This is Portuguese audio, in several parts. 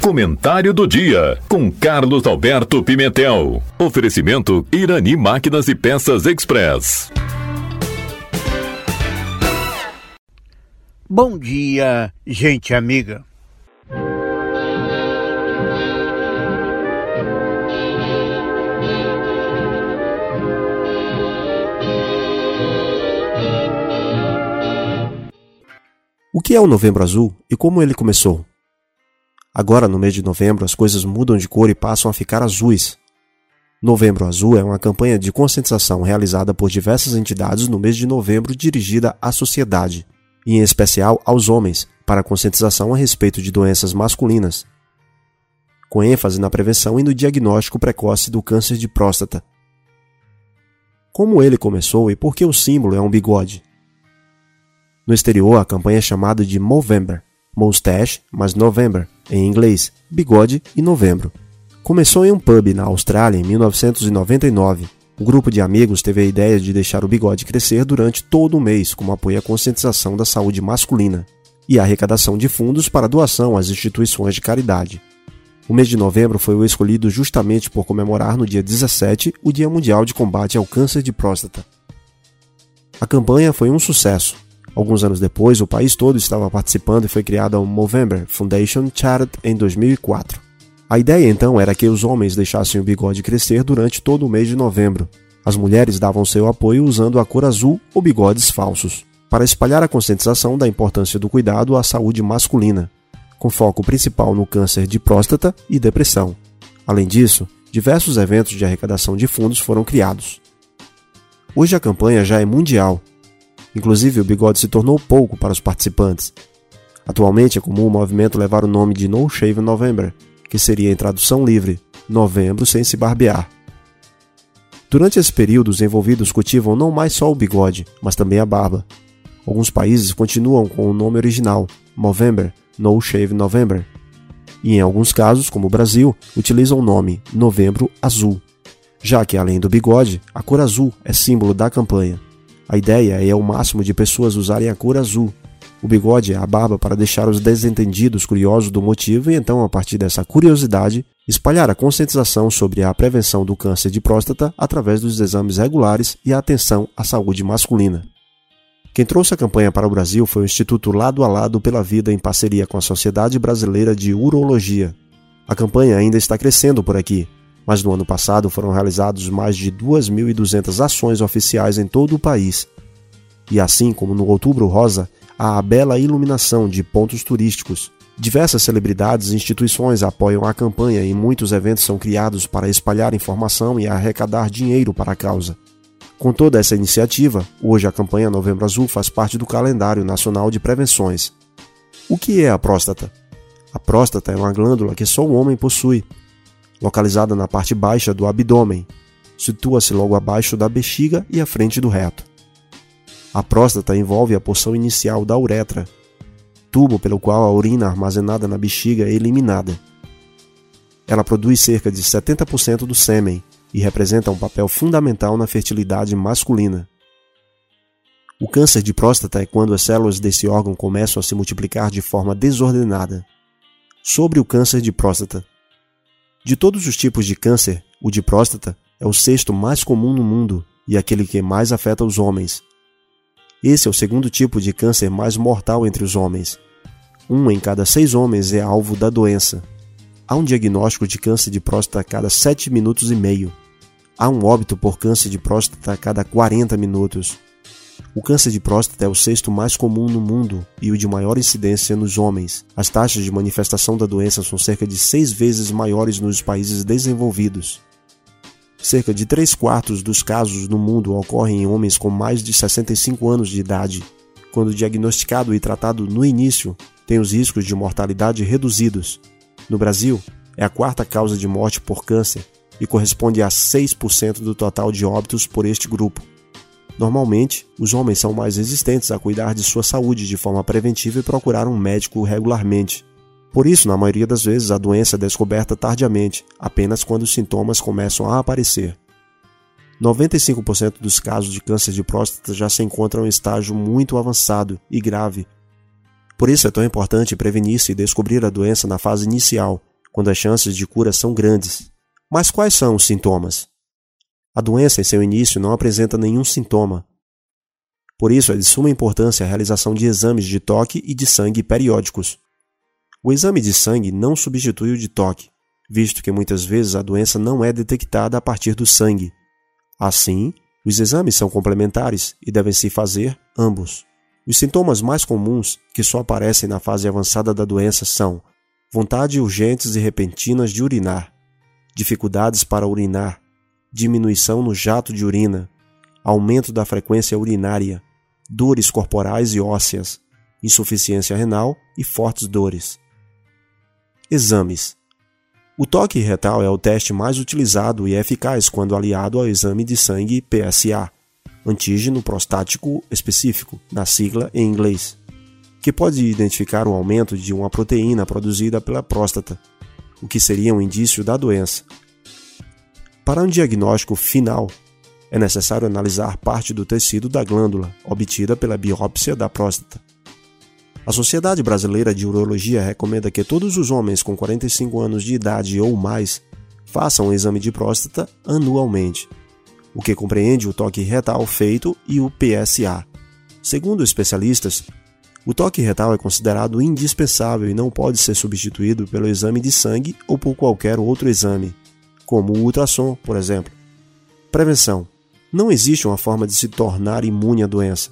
Comentário do dia com Carlos Alberto Pimentel. Oferecimento Irani Máquinas e Peças Express. Bom dia, gente amiga. O que é o Novembro Azul e como ele começou? Agora, no mês de novembro, as coisas mudam de cor e passam a ficar azuis. Novembro Azul é uma campanha de conscientização realizada por diversas entidades no mês de novembro dirigida à sociedade, e em especial aos homens, para conscientização a respeito de doenças masculinas, com ênfase na prevenção e no diagnóstico precoce do câncer de próstata. Como ele começou e por que o símbolo é um bigode? No exterior, a campanha é chamada de Movember, Moustache, mas November, em inglês, bigode e novembro. Começou em um pub na Austrália em 1999. O grupo de amigos teve a ideia de deixar o bigode crescer durante todo o mês, como apoio à conscientização da saúde masculina e a arrecadação de fundos para doação às instituições de caridade. O mês de novembro foi o escolhido justamente por comemorar no dia 17 o Dia Mundial de Combate ao Câncer de Próstata. A campanha foi um sucesso Alguns anos depois, o país todo estava participando e foi criada a Movember Foundation Charity em 2004. A ideia então era que os homens deixassem o bigode crescer durante todo o mês de novembro. As mulheres davam seu apoio usando a cor azul ou bigodes falsos, para espalhar a conscientização da importância do cuidado à saúde masculina, com foco principal no câncer de próstata e depressão. Além disso, diversos eventos de arrecadação de fundos foram criados. Hoje a campanha já é mundial Inclusive, o bigode se tornou pouco para os participantes. Atualmente é comum o movimento levar o nome de No Shave November, que seria em tradução livre, novembro sem se barbear. Durante esse período, os envolvidos cultivam não mais só o bigode, mas também a barba. Alguns países continuam com o nome original, Movember, No Shave November. E em alguns casos, como o Brasil, utilizam o nome Novembro Azul, já que além do bigode, a cor azul é símbolo da campanha. A ideia é o máximo de pessoas usarem a cor azul. O bigode é a barba para deixar os desentendidos curiosos do motivo e então, a partir dessa curiosidade, espalhar a conscientização sobre a prevenção do câncer de próstata através dos exames regulares e a atenção à saúde masculina. Quem trouxe a campanha para o Brasil foi o Instituto Lado a Lado pela Vida em parceria com a Sociedade Brasileira de Urologia. A campanha ainda está crescendo por aqui, mas no ano passado foram realizados mais de 2.200 ações oficiais em todo o país. E assim como no Outubro Rosa, há a bela iluminação de pontos turísticos. Diversas celebridades e instituições apoiam a campanha e muitos eventos são criados para espalhar informação e arrecadar dinheiro para a causa. Com toda essa iniciativa, hoje a campanha Novembro Azul faz parte do calendário nacional de prevenções. O que é a próstata? A próstata é uma glândula que só o homem possui localizada na parte baixa do abdômen. Situa-se logo abaixo da bexiga e à frente do reto. A próstata envolve a porção inicial da uretra, tubo pelo qual a urina armazenada na bexiga é eliminada. Ela produz cerca de 70% do sêmen e representa um papel fundamental na fertilidade masculina. O câncer de próstata é quando as células desse órgão começam a se multiplicar de forma desordenada. Sobre o câncer de próstata, de todos os tipos de câncer, o de próstata é o sexto mais comum no mundo e aquele que mais afeta os homens. Esse é o segundo tipo de câncer mais mortal entre os homens. Um em cada seis homens é alvo da doença. Há um diagnóstico de câncer de próstata a cada 7 minutos e meio. Há um óbito por câncer de próstata a cada 40 minutos. O câncer de próstata é o sexto mais comum no mundo e o de maior incidência nos homens. As taxas de manifestação da doença são cerca de seis vezes maiores nos países desenvolvidos. Cerca de 3 quartos dos casos no mundo ocorrem em homens com mais de 65 anos de idade. Quando diagnosticado e tratado no início, tem os riscos de mortalidade reduzidos. No Brasil, é a quarta causa de morte por câncer e corresponde a 6% do total de óbitos por este grupo. Normalmente, os homens são mais resistentes a cuidar de sua saúde de forma preventiva e procurar um médico regularmente. Por isso, na maioria das vezes, a doença é descoberta tardiamente, apenas quando os sintomas começam a aparecer. 95% dos casos de câncer de próstata já se encontram em estágio muito avançado e grave. Por isso é tão importante prevenir-se e descobrir a doença na fase inicial, quando as chances de cura são grandes. Mas quais são os sintomas? A doença, em seu início, não apresenta nenhum sintoma. Por isso, é de suma importância a realização de exames de toque e de sangue periódicos. O exame de sangue não substitui o de toque, visto que muitas vezes a doença não é detectada a partir do sangue. Assim, os exames são complementares e devem se fazer ambos. Os sintomas mais comuns que só aparecem na fase avançada da doença são vontade urgentes e repentinas de urinar, dificuldades para urinar, diminuição no jato de urina, aumento da frequência urinária, dores corporais e ósseas, insuficiência renal e fortes dores. Exames: O toque retal é o teste mais utilizado e eficaz quando aliado ao exame de sangue PSA, antígeno prostático específico, na sigla em inglês, que pode identificar o aumento de uma proteína produzida pela próstata, o que seria um indício da doença. Para um diagnóstico final, é necessário analisar parte do tecido da glândula, obtida pela biópsia da próstata. A Sociedade Brasileira de Urologia recomenda que todos os homens com 45 anos de idade ou mais façam o exame de próstata anualmente o que compreende o toque retal feito e o PSA. Segundo especialistas, o toque retal é considerado indispensável e não pode ser substituído pelo exame de sangue ou por qualquer outro exame, como o ultrassom, por exemplo. Prevenção: Não existe uma forma de se tornar imune à doença.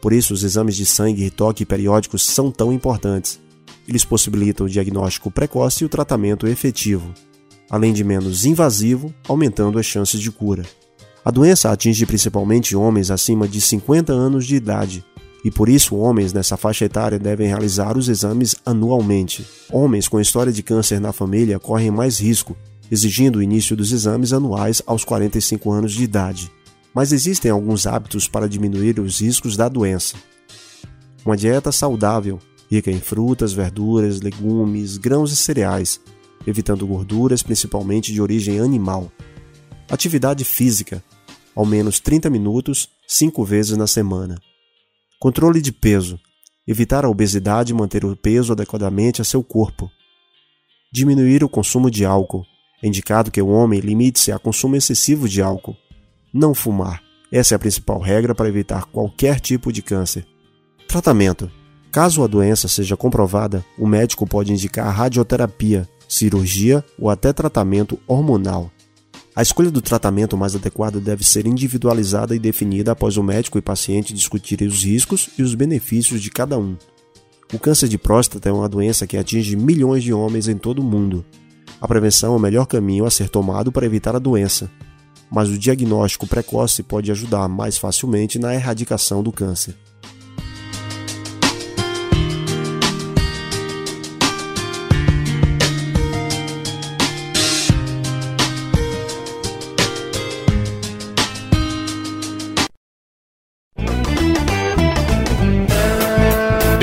Por isso, os exames de sangue e toque periódicos são tão importantes. Eles possibilitam o diagnóstico precoce e o tratamento efetivo, além de menos invasivo, aumentando as chances de cura. A doença atinge principalmente homens acima de 50 anos de idade, e por isso homens nessa faixa etária devem realizar os exames anualmente. Homens com história de câncer na família correm mais risco, exigindo o início dos exames anuais aos 45 anos de idade. Mas existem alguns hábitos para diminuir os riscos da doença. Uma dieta saudável, rica em frutas, verduras, legumes, grãos e cereais, evitando gorduras principalmente de origem animal. Atividade física, ao menos 30 minutos, cinco vezes na semana. Controle de peso. Evitar a obesidade e manter o peso adequadamente a seu corpo. Diminuir o consumo de álcool. É indicado que o homem limite-se a consumo excessivo de álcool. Não fumar. Essa é a principal regra para evitar qualquer tipo de câncer. Tratamento. Caso a doença seja comprovada, o médico pode indicar radioterapia, cirurgia ou até tratamento hormonal. A escolha do tratamento mais adequado deve ser individualizada e definida após o médico e paciente discutirem os riscos e os benefícios de cada um. O câncer de próstata é uma doença que atinge milhões de homens em todo o mundo. A prevenção é o melhor caminho a ser tomado para evitar a doença, mas o diagnóstico precoce pode ajudar mais facilmente na erradicação do câncer.